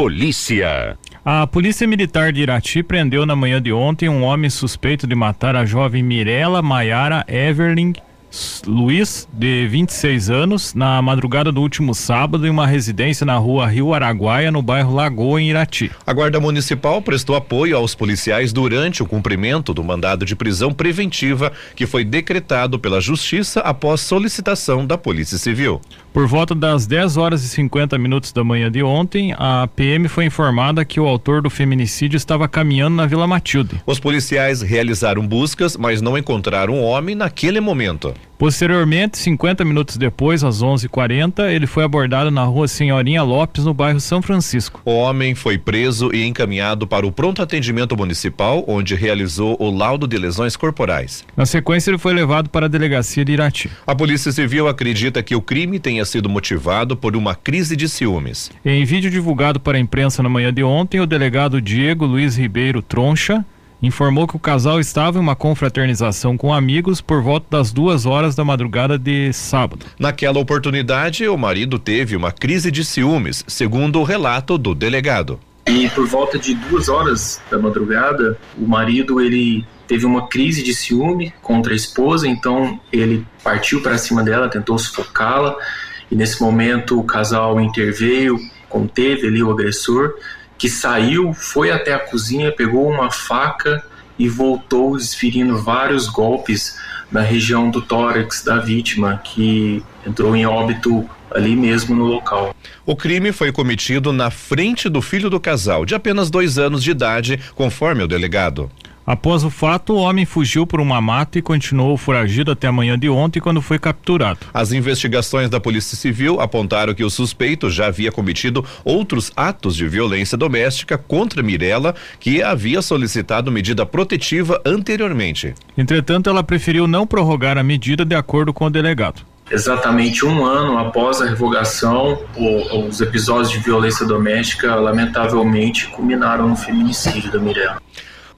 Polícia. A Polícia Militar de Irati prendeu na manhã de ontem um homem suspeito de matar a jovem Mirela Maiara Everling Luiz, de 26 anos, na madrugada do último sábado em uma residência na rua Rio Araguaia, no bairro Lagoa, em Irati. A Guarda Municipal prestou apoio aos policiais durante o cumprimento do mandado de prisão preventiva que foi decretado pela Justiça após solicitação da Polícia Civil. Por volta das 10 horas e 50 minutos da manhã de ontem, a PM foi informada que o autor do feminicídio estava caminhando na Vila Matilde. Os policiais realizaram buscas, mas não encontraram o homem naquele momento. Posteriormente, 50 minutos depois, às 11:40, ele foi abordado na rua Senhorinha Lopes, no bairro São Francisco. O homem foi preso e encaminhado para o pronto atendimento municipal, onde realizou o laudo de lesões corporais. Na sequência, ele foi levado para a delegacia de Irati. A Polícia Civil acredita que o crime tenha sido motivado por uma crise de ciúmes. Em vídeo divulgado para a imprensa na manhã de ontem, o delegado Diego Luiz Ribeiro Troncha informou que o casal estava em uma confraternização com amigos por volta das duas horas da madrugada de sábado. Naquela oportunidade, o marido teve uma crise de ciúmes, segundo o relato do delegado. E por volta de duas horas da madrugada, o marido ele teve uma crise de ciúme contra a esposa, então ele partiu para cima dela, tentou sufocá-la. E nesse momento o casal interveio, conteve ali o agressor que saiu, foi até a cozinha, pegou uma faca e voltou desferindo vários golpes na região do tórax da vítima, que entrou em óbito ali mesmo no local. O crime foi cometido na frente do filho do casal, de apenas dois anos de idade, conforme o delegado. Após o fato, o homem fugiu por uma mata e continuou foragido até a manhã de ontem, quando foi capturado. As investigações da Polícia Civil apontaram que o suspeito já havia cometido outros atos de violência doméstica contra Mirella, que havia solicitado medida protetiva anteriormente. Entretanto, ela preferiu não prorrogar a medida de acordo com o delegado exatamente um ano após a revogação, os episódios de violência doméstica lamentavelmente culminaram no feminicídio da Mirella.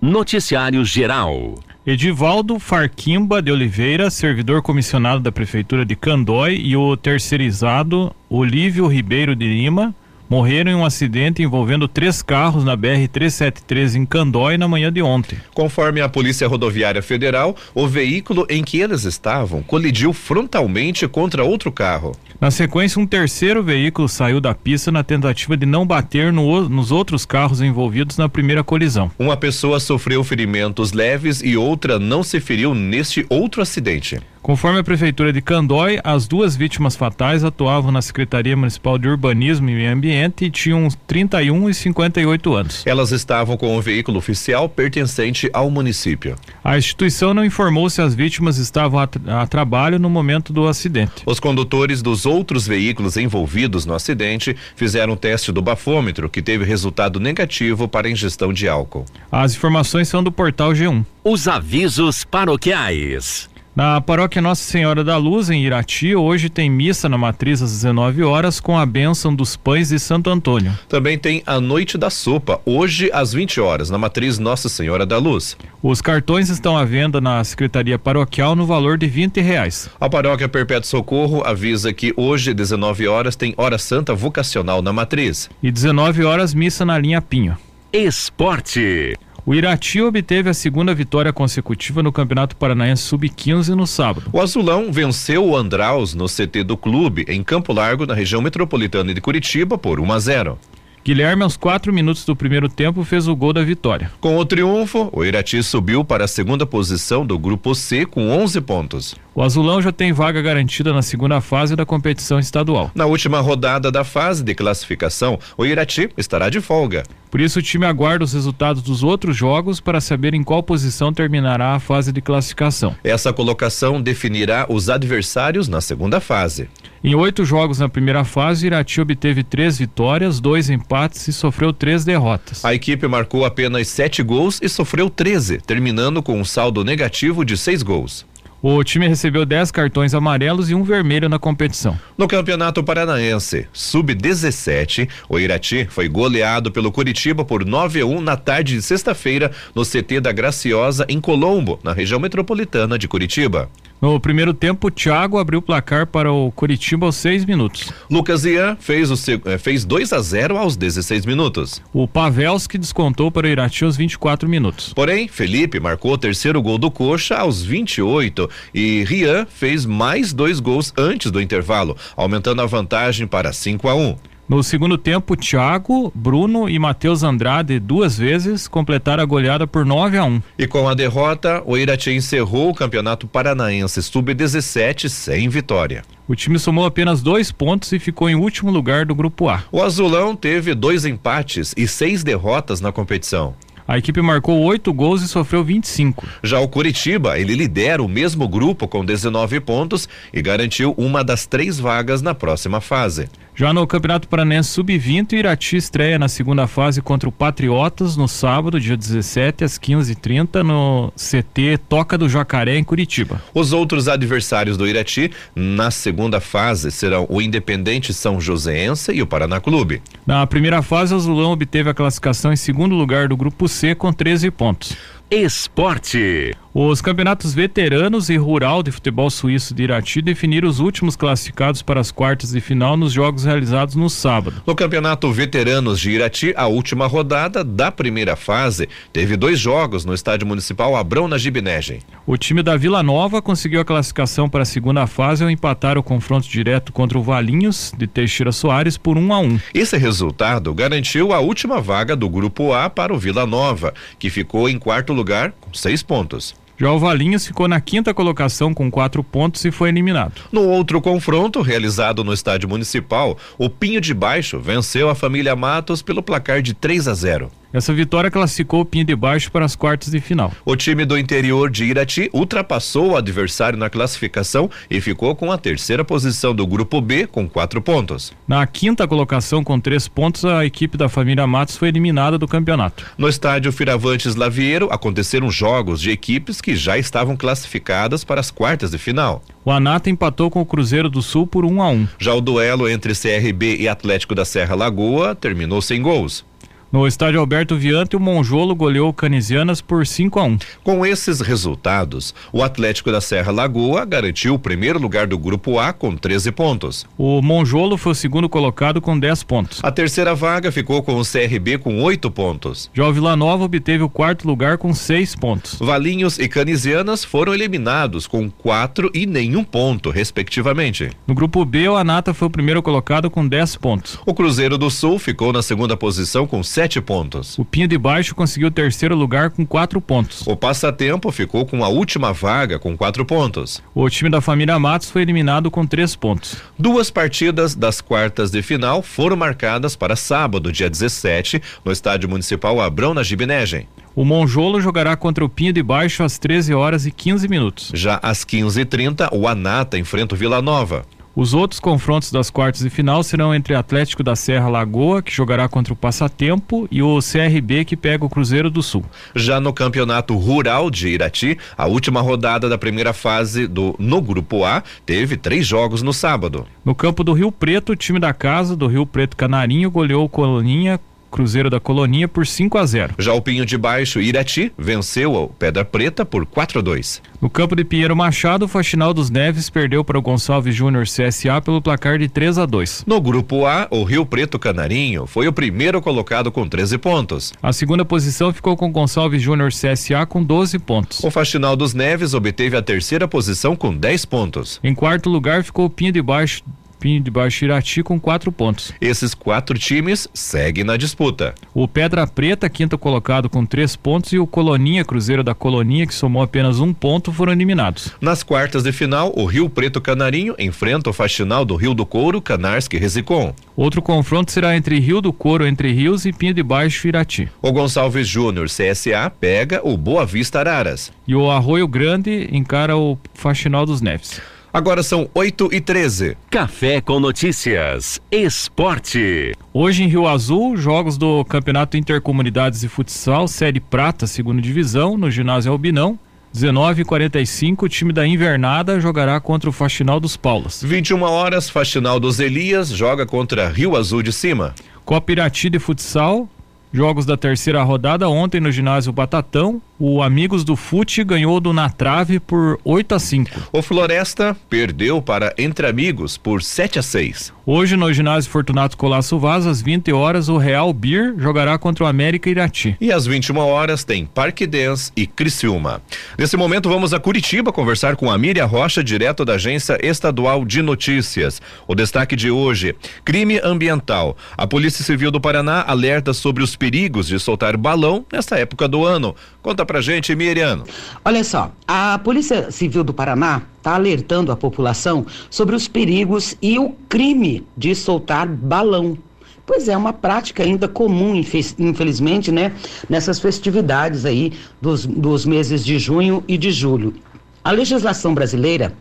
Noticiário Geral. Edivaldo Farquimba de Oliveira, servidor comissionado da Prefeitura de Candói, e o terceirizado Olívio Ribeiro de Lima morreram em um acidente envolvendo três carros na BR-373 em Candói na manhã de ontem. Conforme a Polícia Rodoviária Federal, o veículo em que eles estavam colidiu frontalmente contra outro carro. Na sequência, um terceiro veículo saiu da pista na tentativa de não bater no, nos outros carros envolvidos na primeira colisão. Uma pessoa sofreu ferimentos leves e outra não se feriu neste outro acidente. Conforme a Prefeitura de Candói, as duas vítimas fatais atuavam na Secretaria Municipal de Urbanismo e Meio Ambiente e tinham 31 e 58 anos. Elas estavam com um veículo oficial pertencente ao município. A instituição não informou se as vítimas estavam a, a trabalho no momento do acidente. Os condutores dos outros veículos envolvidos no acidente fizeram teste do bafômetro, que teve resultado negativo para ingestão de álcool. As informações são do portal G1. Os avisos paroquiais. Na paróquia Nossa Senhora da Luz, em Irati, hoje tem missa na matriz às 19 horas com a bênção dos pães de Santo Antônio. Também tem a Noite da Sopa, hoje às 20 horas, na matriz Nossa Senhora da Luz. Os cartões estão à venda na Secretaria Paroquial no valor de 20 reais. A paróquia Perpétuo Socorro avisa que hoje, 19 horas, tem hora santa vocacional na matriz. E 19 horas, missa na linha Pinho. Esporte. O Irati obteve a segunda vitória consecutiva no Campeonato Paranaense Sub-15 no sábado. O Azulão venceu o Andraus no CT do clube, em Campo Largo, na região metropolitana de Curitiba, por 1 a 0. Guilherme, aos quatro minutos do primeiro tempo, fez o gol da vitória. Com o triunfo, o Irati subiu para a segunda posição do Grupo C com 11 pontos. O Azulão já tem vaga garantida na segunda fase da competição estadual. Na última rodada da fase de classificação, o Irati estará de folga. Por isso, o time aguarda os resultados dos outros jogos para saber em qual posição terminará a fase de classificação. Essa colocação definirá os adversários na segunda fase. Em oito jogos na primeira fase, Irati obteve três vitórias, dois empates e sofreu três derrotas. A equipe marcou apenas sete gols e sofreu 13, terminando com um saldo negativo de seis gols. O time recebeu 10 cartões amarelos e um vermelho na competição. No Campeonato Paranaense, sub-17, o Irati foi goleado pelo Curitiba por 9 a 1 na tarde de sexta-feira no CT da Graciosa em Colombo, na região metropolitana de Curitiba. No primeiro tempo, o Thiago abriu o placar para o Curitiba aos seis minutos. Lucas Ian fez, o, eh, fez 2 a 0 aos 16 minutos. O Pavelski descontou para o Irati aos 24 minutos. Porém, Felipe marcou o terceiro gol do Coxa aos 28 e Rian fez mais dois gols antes do intervalo, aumentando a vantagem para 5 a 1. No segundo tempo, Thiago, Bruno e Matheus Andrade duas vezes completaram a goleada por 9 a 1. E com a derrota, o Irati encerrou o Campeonato Paranaense Sub-17 sem vitória. O time somou apenas dois pontos e ficou em último lugar do grupo A. O Azulão teve dois empates e seis derrotas na competição. A equipe marcou oito gols e sofreu 25. Já o Curitiba, ele lidera o mesmo grupo com 19 pontos e garantiu uma das três vagas na próxima fase. Já no Campeonato Paranense Sub-20, o Irati estreia na segunda fase contra o Patriotas no sábado, dia 17, às 15h30, no CT Toca do Jacaré, em Curitiba. Os outros adversários do Irati na segunda fase serão o Independente São Joséense e o Paraná Clube. Na primeira fase, o Azulão obteve a classificação em segundo lugar do Grupo C com 13 pontos. Esporte. Os campeonatos veteranos e rural de futebol suíço de Irati definiram os últimos classificados para as quartas de final nos jogos realizados no sábado. No campeonato veteranos de Irati, a última rodada da primeira fase teve dois jogos no estádio municipal Abrão na Gibinegem. O time da Vila Nova conseguiu a classificação para a segunda fase ao empatar o confronto direto contra o Valinhos de Teixeira Soares por 1 um a 1. Um. Esse resultado garantiu a última vaga do grupo A para o Vila Nova, que ficou em quarto lugar com seis pontos. Já o Valinhos ficou na quinta colocação com quatro pontos e foi eliminado. No outro confronto, realizado no estádio municipal, o Pinho de Baixo venceu a família Matos pelo placar de 3 a 0. Essa vitória classificou o Pinho de Baixo para as quartas de final. O time do interior de Irati ultrapassou o adversário na classificação e ficou com a terceira posição do grupo B com quatro pontos. Na quinta colocação com três pontos, a equipe da família Matos foi eliminada do campeonato. No estádio Firavantes Lavieiro aconteceram jogos de equipes que já estavam classificadas para as quartas de final. O Anata empatou com o Cruzeiro do Sul por 1 um a 1. Um. Já o duelo entre CRB e Atlético da Serra Lagoa terminou sem gols. No estádio Alberto Viante, o Monjolo goleou o Canisianas por 5 a 1. Com esses resultados, o Atlético da Serra Lagoa garantiu o primeiro lugar do grupo A com 13 pontos. O Monjolo foi o segundo colocado com 10 pontos. A terceira vaga ficou com o CRB com 8 pontos. Já o Vila Nova obteve o quarto lugar com 6 pontos. Valinhos e Canisianas foram eliminados com 4 e nenhum ponto, respectivamente. No grupo B, o Anata foi o primeiro colocado com 10 pontos. O Cruzeiro do Sul ficou na segunda posição com 7 sete pontos. O Pinho de Baixo conseguiu o terceiro lugar com quatro pontos. O Passatempo ficou com a última vaga com quatro pontos. O time da família Matos foi eliminado com três pontos. Duas partidas das quartas de final foram marcadas para sábado, dia 17, no Estádio Municipal Abrão, na Gibinegem. O Monjolo jogará contra o Pinho de Baixo às 13 horas e 15 minutos. Já às 15h30, o Anata enfrenta o Vila Nova. Os outros confrontos das quartas de final serão entre Atlético da Serra Lagoa, que jogará contra o Passatempo, e o CRB, que pega o Cruzeiro do Sul. Já no Campeonato Rural de Irati, a última rodada da primeira fase do no Grupo A teve três jogos no sábado. No campo do Rio Preto, o time da casa do Rio Preto Canarinho goleou o Coloninha Cruzeiro da Colonia por 5 a 0. Já o Pinho de Baixo Irati venceu o Pedra Preta por 4 a 2. No campo de Pinheiro Machado, o Faxinal dos Neves perdeu para o Gonçalves Júnior CSA pelo placar de 3 a 2. No grupo A, o Rio Preto Canarinho foi o primeiro colocado com 13 pontos. A segunda posição ficou com o Gonçalves Júnior CSA com 12 pontos. O Faxinal dos Neves obteve a terceira posição com 10 pontos. Em quarto lugar ficou o Pinho de Baixo Pinho de Baixo Irati com quatro pontos. Esses quatro times seguem na disputa. O Pedra Preta, quinto colocado com três pontos, e o Coloninha, Cruzeiro da Colonia, que somou apenas um ponto, foram eliminados. Nas quartas de final, o Rio Preto Canarinho enfrenta o Faxinal do Rio do Couro, Canarski Resicom. Outro confronto será entre Rio do Couro, Entre Rios e Pinho de Baixo Irati. O Gonçalves Júnior CSA pega o Boa Vista Araras. E o Arroio Grande encara o Faxinal dos Neves. Agora são 8 e 13. Café com notícias. Esporte. Hoje em Rio Azul, jogos do Campeonato Intercomunidades de Futsal, Série Prata, segunda divisão, no ginásio Albinão. 19:45 o time da Invernada jogará contra o Faxinal dos Paulas. 21 horas, Faxinal dos Elias joga contra Rio Azul de Cima. Copa Irati de Futsal, Jogos da terceira rodada ontem no ginásio Batatão, o Amigos do Fute ganhou do Na Trave por 8 a 5. O Floresta perdeu para Entre Amigos por 7 a 6. Hoje no ginásio Fortunato Colasso Vaz às 20 horas o Real Bir jogará contra o América Irati. E às 21 horas tem Parque Dance e Criciúma. Nesse momento vamos a Curitiba conversar com a Miriam Rocha, direto da Agência Estadual de Notícias. O destaque de hoje: crime ambiental. A Polícia Civil do Paraná alerta sobre os perigos de soltar balão nesta época do ano. Conta pra gente, Miriam. Olha só, a Polícia Civil do Paraná está alertando a população sobre os perigos e o crime de soltar balão. Pois é, uma prática ainda comum, infelizmente, né, nessas festividades aí dos, dos meses de junho e de julho. A legislação brasileira,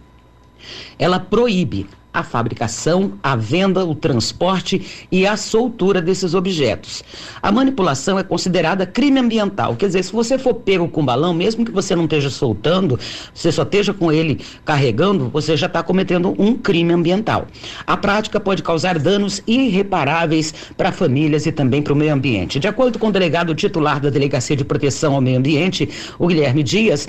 ela proíbe a fabricação, a venda, o transporte e a soltura desses objetos. A manipulação é considerada crime ambiental, quer dizer, se você for pego com balão, mesmo que você não esteja soltando, você só esteja com ele carregando, você já está cometendo um crime ambiental. A prática pode causar danos irreparáveis para famílias e também para o meio ambiente. De acordo com o delegado titular da Delegacia de Proteção ao Meio Ambiente, o Guilherme Dias,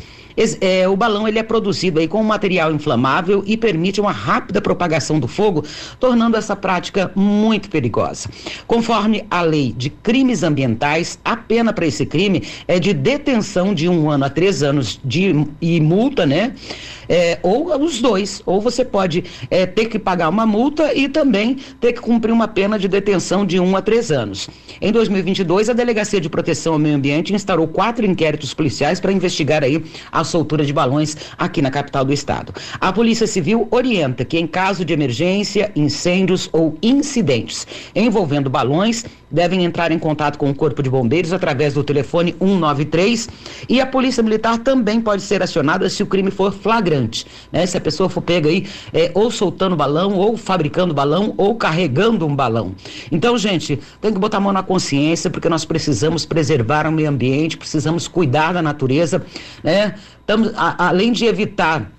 é, o balão ele é produzido aí com um material inflamável e permite uma rápida propagação do fogo, tornando essa prática muito perigosa. Conforme a lei de crimes ambientais, a pena para esse crime é de detenção de um ano a três anos de, e multa, né? É, ou os dois. Ou você pode é, ter que pagar uma multa e também ter que cumprir uma pena de detenção de um a três anos. Em 2022, a Delegacia de Proteção ao Meio Ambiente instaurou quatro inquéritos policiais para investigar aí a soltura de balões aqui na capital do estado. A Polícia Civil orienta que em caso de emergência, incêndios ou incidentes envolvendo balões, devem entrar em contato com o Corpo de Bombeiros através do telefone 193 e a Polícia Militar também pode ser acionada se o crime for flagrante. Né? Se a pessoa for pega aí é, ou soltando balão, ou fabricando balão, ou carregando um balão. Então, gente, tem que botar a mão na consciência, porque nós precisamos preservar o meio ambiente, precisamos cuidar da natureza, né? Estamos, a, além de evitar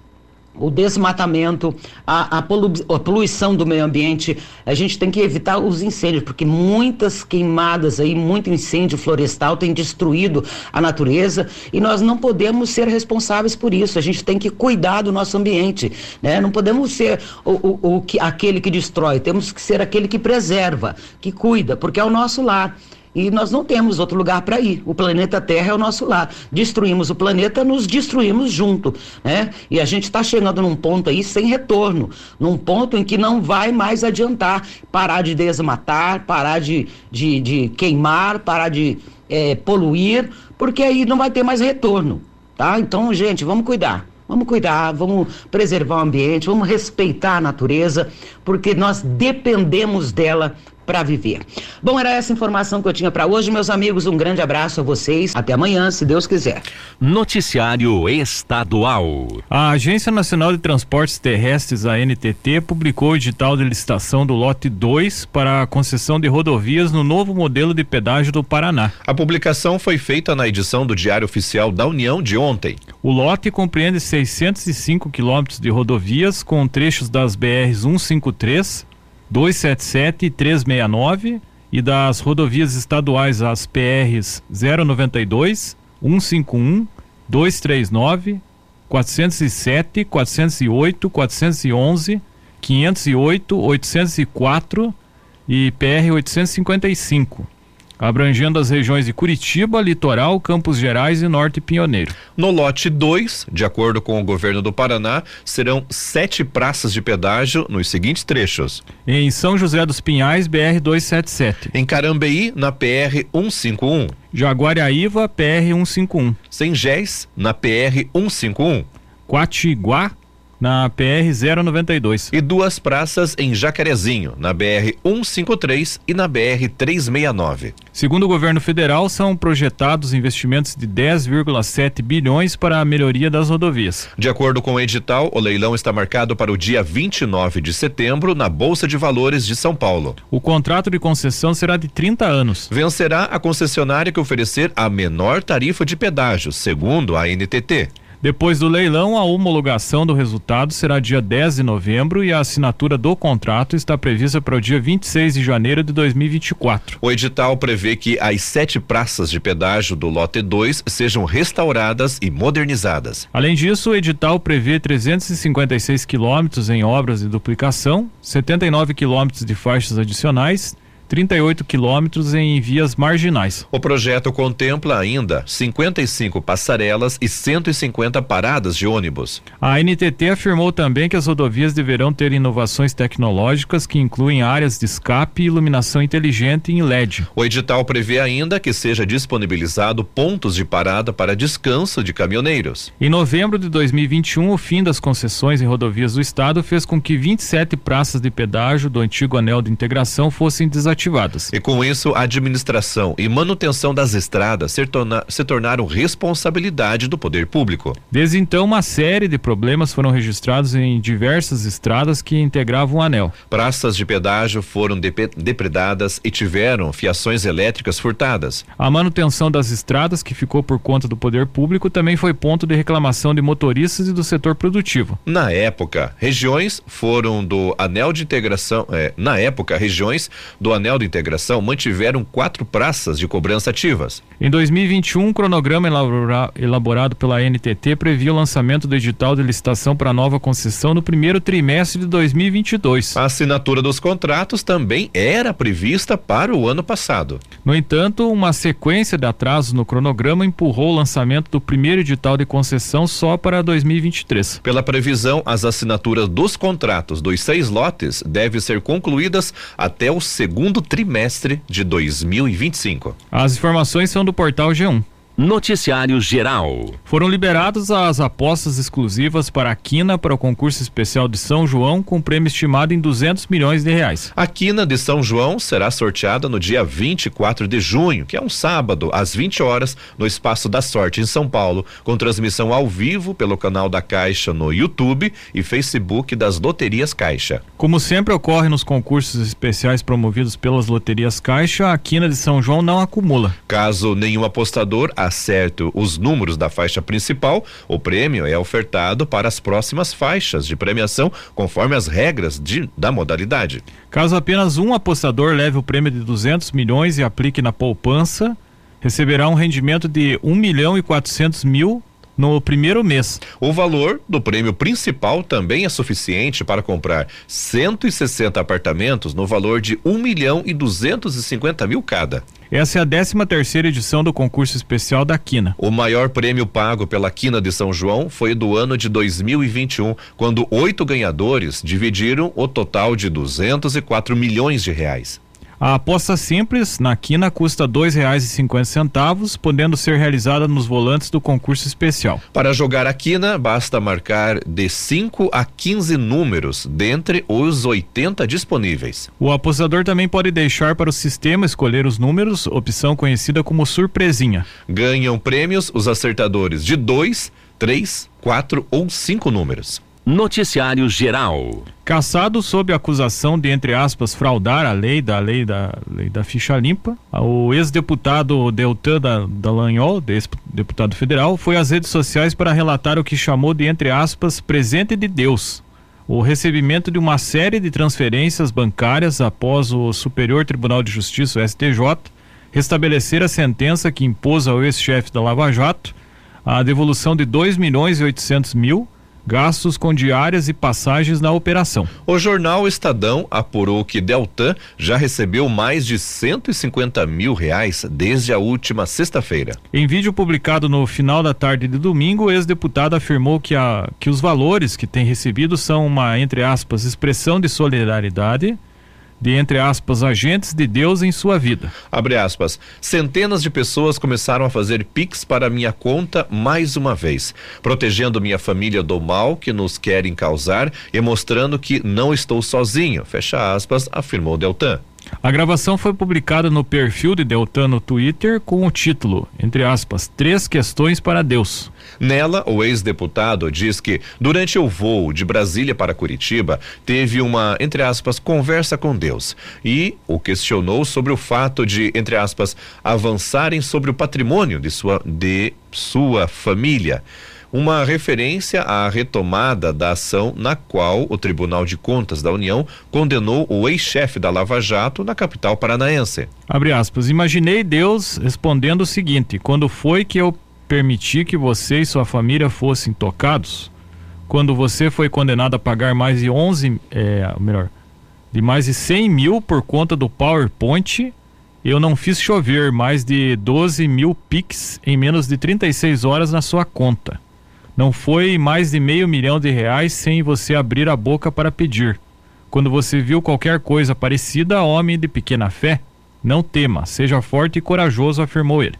o desmatamento, a, a, polu a, poluição do meio ambiente, a gente tem que evitar os incêndios, porque muitas queimadas aí, muito incêndio florestal tem destruído a natureza e nós não podemos ser responsáveis por isso. A gente tem que cuidar do nosso ambiente, né? Não podemos ser o, o, o que, aquele que destrói, temos que ser aquele que preserva, que cuida, porque é o nosso lar. E nós não temos outro lugar para ir. O planeta Terra é o nosso lar. Destruímos o planeta, nos destruímos junto, né? E a gente está chegando num ponto aí sem retorno, num ponto em que não vai mais adiantar parar de desmatar, parar de, de, de queimar, parar de é, poluir, porque aí não vai ter mais retorno, tá? Então, gente, vamos cuidar. Vamos cuidar, vamos preservar o ambiente, vamos respeitar a natureza, porque nós dependemos dela para viver. Bom, era essa informação que eu tinha para hoje, meus amigos. Um grande abraço a vocês. Até amanhã, se Deus quiser. Noticiário Estadual. A Agência Nacional de Transportes Terrestres, a NTT, publicou o edital de licitação do lote 2 para a concessão de rodovias no novo modelo de pedágio do Paraná. A publicação foi feita na edição do Diário Oficial da União de ontem. O lote compreende 605 quilômetros de rodovias com trechos das BRs 153 277 e 369 e das rodovias estaduais as PRs 092, 151, 239, 407, 408, 411, 508, 804 e PR 855 abrangendo as regiões de Curitiba, Litoral, Campos Gerais e Norte Pioneiro. No lote 2, de acordo com o governo do Paraná, serão sete praças de pedágio nos seguintes trechos: em São José dos Pinhais, BR 277. Em Carambeí, na PR 151. Jaguariaíva, PR 151. Sengés, na PR 151. Quatiguá, na PR 092. E duas praças em Jacarezinho, na BR 153 e na BR 369. Segundo o governo federal, são projetados investimentos de 10,7 bilhões para a melhoria das rodovias. De acordo com o edital, o leilão está marcado para o dia 29 de setembro na Bolsa de Valores de São Paulo. O contrato de concessão será de 30 anos. Vencerá a concessionária que oferecer a menor tarifa de pedágio, segundo a NTT. Depois do leilão, a homologação do resultado será dia 10 de novembro e a assinatura do contrato está prevista para o dia 26 de janeiro de 2024. O edital prevê que as sete praças de pedágio do lote 2 sejam restauradas e modernizadas. Além disso, o edital prevê 356 quilômetros em obras de duplicação, 79 quilômetros de faixas adicionais 38 quilômetros em vias marginais. O projeto contempla ainda 55 passarelas e 150 paradas de ônibus. A NTT afirmou também que as rodovias deverão ter inovações tecnológicas que incluem áreas de escape e iluminação inteligente em LED. O edital prevê ainda que seja disponibilizado pontos de parada para descanso de caminhoneiros. Em novembro de 2021, o fim das concessões em rodovias do estado fez com que 27 praças de pedágio do antigo anel de integração fossem desativadas E com isso, a administração e manutenção das estradas se, torna, se tornaram responsabilidade do poder público. Desde então, uma série de problemas foram registrados em diversas estradas que integravam o anel. Praças de pedágio foram depredadas e tiveram fiações elétricas furtadas. A manutenção das estradas, que ficou por conta do poder público, também foi ponto de reclamação de motoristas e do setor produtivo. Na época, regiões foram do anel de integração, é, na época, regiões do anel de integração mantiveram quatro praças de cobrança ativas. Em 2021, um cronograma elaborado pela NTT previa o lançamento do edital de licitação para a nova concessão no primeiro trimestre de 2022. A assinatura dos contratos também era prevista para o ano passado. No entanto, uma sequência de atrasos no cronograma empurrou o lançamento do primeiro edital de concessão só para 2023. Pela previsão, as assinaturas dos contratos dos seis lotes devem ser concluídas até o segundo trimestre de 2025. As informações são do portal G1. Noticiário Geral. Foram liberadas as apostas exclusivas para a Quina para o concurso especial de São João, com prêmio estimado em 200 milhões de reais. A Quina de São João será sorteada no dia 24 de junho, que é um sábado, às 20 horas, no Espaço da Sorte, em São Paulo, com transmissão ao vivo pelo canal da Caixa no YouTube e Facebook das Loterias Caixa. Como sempre ocorre nos concursos especiais promovidos pelas Loterias Caixa, a Quina de São João não acumula. Caso nenhum apostador acerte os números da faixa principal, o prêmio é ofertado para as próximas faixas de premiação, conforme as regras de, da modalidade. Caso apenas um apostador leve o prêmio de 200 milhões e aplique na poupança, receberá um rendimento de 1 milhão e 400 mil no primeiro mês. O valor do prêmio principal também é suficiente para comprar 160 apartamentos no valor de 1 milhão e 250 mil cada. Essa é a 13 terceira edição do concurso especial da Quina. O maior prêmio pago pela Quina de São João foi do ano de 2021, quando oito ganhadores dividiram o total de 204 milhões de reais. A aposta simples na quina custa e cinquenta centavos, podendo ser realizada nos volantes do concurso especial. Para jogar a quina, basta marcar de 5 a 15 números dentre os 80 disponíveis. O apostador também pode deixar para o sistema escolher os números, opção conhecida como surpresinha. Ganham prêmios os acertadores de 2, 3, 4 ou 5 números. Noticiário Geral. Caçado sob acusação de, entre aspas, fraudar a lei da lei da, lei da ficha limpa, o ex-deputado Deltan Dallagnol, deputado federal, foi às redes sociais para relatar o que chamou de, entre aspas, presente de Deus. O recebimento de uma série de transferências bancárias após o Superior Tribunal de Justiça, STJ, restabelecer a sentença que impôs ao ex-chefe da Lava Jato a devolução de 2 milhões e 800 mil gastos com diárias e passagens na operação. O jornal Estadão apurou que Deltan já recebeu mais de 150 mil reais desde a última sexta-feira. Em vídeo publicado no final da tarde de domingo, o ex-deputado afirmou que, a, que os valores que tem recebido são uma, entre aspas, expressão de solidariedade de, entre aspas, agentes de Deus em sua vida. Abre aspas. Centenas de pessoas começaram a fazer pix para minha conta mais uma vez, protegendo minha família do mal que nos querem causar e mostrando que não estou sozinho. Fecha aspas, afirmou Deltan. A gravação foi publicada no perfil de Deltan no Twitter com o título, entre aspas, Três Questões para Deus. Nela, o ex-deputado diz que, durante o voo de Brasília para Curitiba, teve uma, entre aspas, conversa com Deus e o questionou sobre o fato de, entre aspas, avançarem sobre o patrimônio de sua, de sua família uma referência à retomada da ação na qual o Tribunal de Contas da União condenou o ex-chefe da Lava Jato na capital paranaense. Abre aspas. Imaginei Deus respondendo o seguinte: quando foi que eu permiti que você e sua família fossem tocados? Quando você foi condenado a pagar mais de 11, é, melhor, de mais de 100 mil por conta do PowerPoint, eu não fiz chover mais de 12 mil Pix em menos de 36 horas na sua conta. Não foi mais de meio milhão de reais sem você abrir a boca para pedir. Quando você viu qualquer coisa parecida, homem de pequena fé, não tema, seja forte e corajoso, afirmou ele.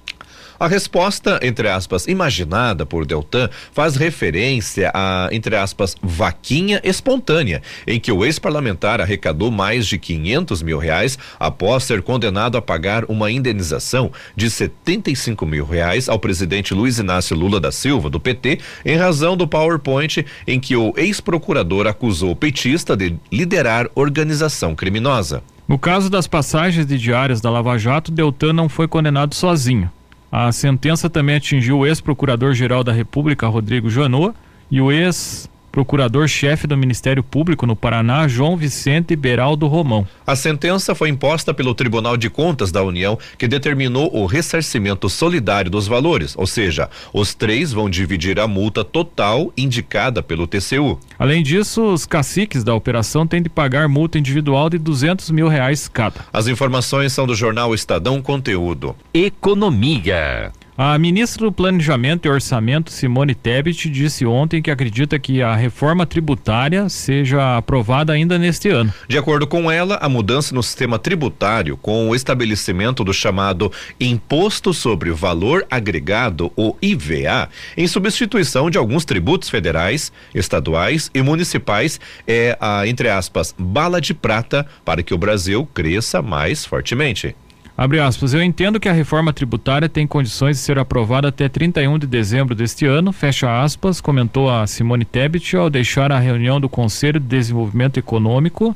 A resposta, entre aspas, imaginada por Deltan faz referência a, entre aspas, vaquinha espontânea, em que o ex-parlamentar arrecadou mais de 500 mil reais após ser condenado a pagar uma indenização de 75 mil reais ao presidente Luiz Inácio Lula da Silva, do PT, em razão do PowerPoint em que o ex-procurador acusou o petista de liderar organização criminosa. No caso das passagens de diárias da Lava Jato, Deltan não foi condenado sozinho. A sentença também atingiu o ex-procurador-geral da República, Rodrigo Janot, e o ex procurador-chefe do Ministério Público no Paraná, João Vicente Beraldo Romão. A sentença foi imposta pelo Tribunal de Contas da União, que determinou o ressarcimento solidário dos valores, ou seja, os três vão dividir a multa total indicada pelo TCU. Além disso, os caciques da operação têm de pagar multa individual de 200 mil reais cada. As informações são do jornal Estadão Conteúdo. Economia. A ministra do Planejamento e Orçamento, Simone Tebet, disse ontem que acredita que a reforma tributária seja aprovada ainda neste ano. De acordo com ela, a mudança no sistema tributário, com o estabelecimento do chamado Imposto sobre Valor Agregado, ou IVA, em substituição de alguns tributos federais, estaduais e municipais, é a, entre aspas, bala de prata para que o Brasil cresça mais fortemente. Abre aspas, eu entendo que a reforma tributária tem condições de ser aprovada até 31 de dezembro deste ano, fecha aspas, comentou a Simone Tebet ao deixar a reunião do Conselho de Desenvolvimento Econômico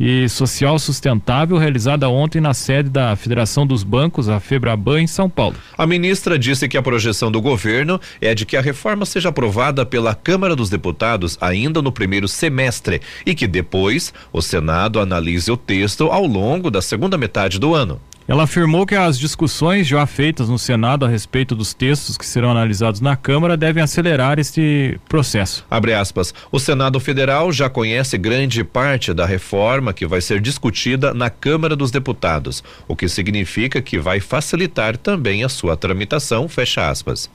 e Social Sustentável realizada ontem na sede da Federação dos Bancos, a Febraban, em São Paulo. A ministra disse que a projeção do governo é de que a reforma seja aprovada pela Câmara dos Deputados ainda no primeiro semestre e que depois o Senado analise o texto ao longo da segunda metade do ano. Ela afirmou que as discussões já feitas no Senado a respeito dos textos que serão analisados na Câmara devem acelerar este processo. Abre aspas. O Senado Federal já conhece grande parte da reforma que vai ser discutida na Câmara dos Deputados, o que significa que vai facilitar também a sua tramitação, fecha aspas.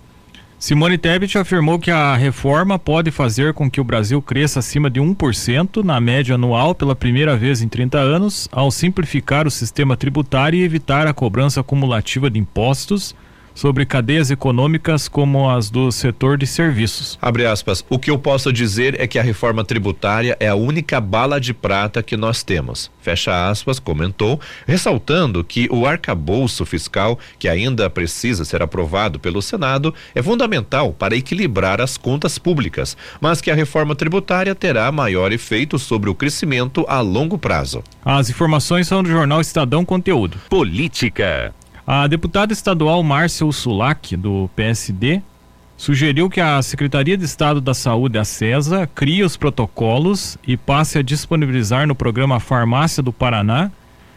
Simone Tebet afirmou que a reforma pode fazer com que o Brasil cresça acima de 1% na média anual pela primeira vez em 30 anos, ao simplificar o sistema tributário e evitar a cobrança acumulativa de impostos sobre cadeias econômicas como as do setor de serviços. Abre aspas. O que eu posso dizer é que a reforma tributária é a única bala de prata que nós temos. Fecha aspas, comentou, ressaltando que o arcabouço fiscal, que ainda precisa ser aprovado pelo Senado, é fundamental para equilibrar as contas públicas, mas que a reforma tributária terá maior efeito sobre o crescimento a longo prazo. As informações são do jornal Estadão Conteúdo. Política. A deputada estadual Márcia Ursulac, do PSD, sugeriu que a Secretaria de Estado da Saúde, a CESA, crie os protocolos e passe a disponibilizar no programa Farmácia do Paraná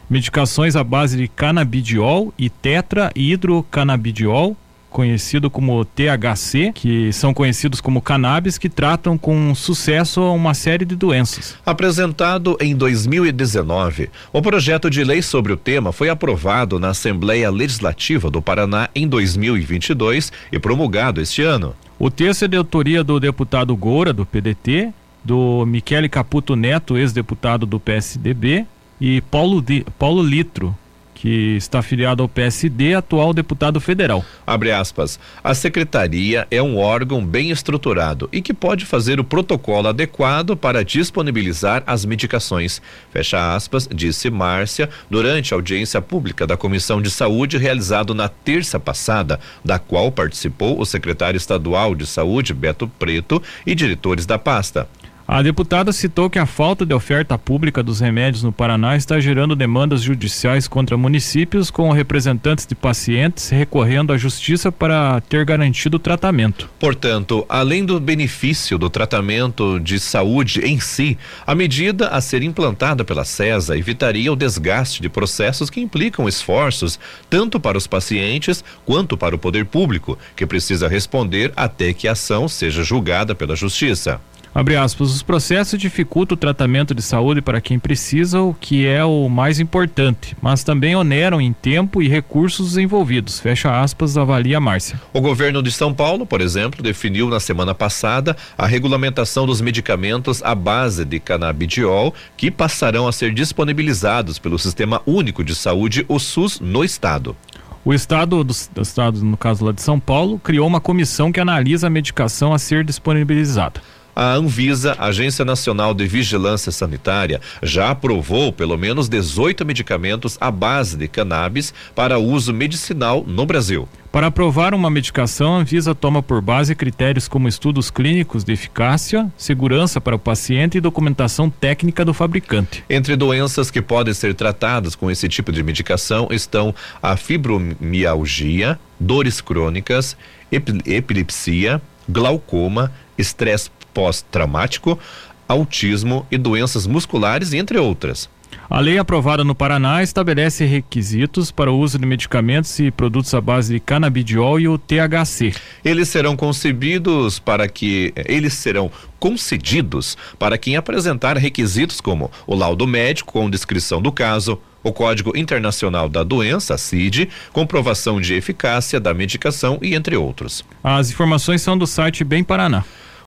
medicações à base de canabidiol e tetrahidrocanabidiol conhecido como THC, que são conhecidos como cannabis, que tratam com sucesso uma série de doenças. Apresentado em 2019, o projeto de lei sobre o tema foi aprovado na Assembleia Legislativa do Paraná em 2022 e promulgado este ano. O texto é de autoria do deputado Goura, do PDT, do Michele Caputo Neto, ex-deputado do PSDB, e Paulo, Di, Paulo Litro, que está afiliado ao PSD, atual deputado federal. Abre aspas. A secretaria é um órgão bem estruturado e que pode fazer o protocolo adequado para disponibilizar as medicações. Fecha aspas, disse Márcia durante a audiência pública da Comissão de Saúde realizado na terça passada, da qual participou o secretário estadual de Saúde, Beto Preto, e diretores da pasta. A deputada citou que a falta de oferta pública dos remédios no Paraná está gerando demandas judiciais contra municípios, com representantes de pacientes recorrendo à justiça para ter garantido o tratamento. Portanto, além do benefício do tratamento de saúde em si, a medida a ser implantada pela CESA evitaria o desgaste de processos que implicam esforços tanto para os pacientes quanto para o poder público, que precisa responder até que a ação seja julgada pela justiça. Abre aspas, os processos dificultam o tratamento de saúde para quem precisa, o que é o mais importante, mas também oneram em tempo e recursos os envolvidos. Fecha aspas, avalia Márcia. O governo de São Paulo, por exemplo, definiu na semana passada a regulamentação dos medicamentos à base de canabidiol que passarão a ser disponibilizados pelo Sistema Único de Saúde, o SUS, no estado. O estado do, do estado, no caso lá de São Paulo, criou uma comissão que analisa a medicação a ser disponibilizada. A Anvisa, Agência Nacional de Vigilância Sanitária, já aprovou pelo menos 18 medicamentos à base de cannabis para uso medicinal no Brasil. Para aprovar uma medicação, a Anvisa toma por base critérios como estudos clínicos de eficácia, segurança para o paciente e documentação técnica do fabricante. Entre doenças que podem ser tratadas com esse tipo de medicação estão a fibromialgia, dores crônicas, epilepsia, glaucoma, estresse pós-traumático, autismo e doenças musculares, entre outras. A lei aprovada no Paraná estabelece requisitos para o uso de medicamentos e produtos à base de canabidiol e o THC. Eles serão concebidos para que eles serão concedidos para quem apresentar requisitos como o laudo médico com descrição do caso, o Código Internacional da Doença, CID, comprovação de eficácia da medicação e entre outros. As informações são do site Bem Paraná.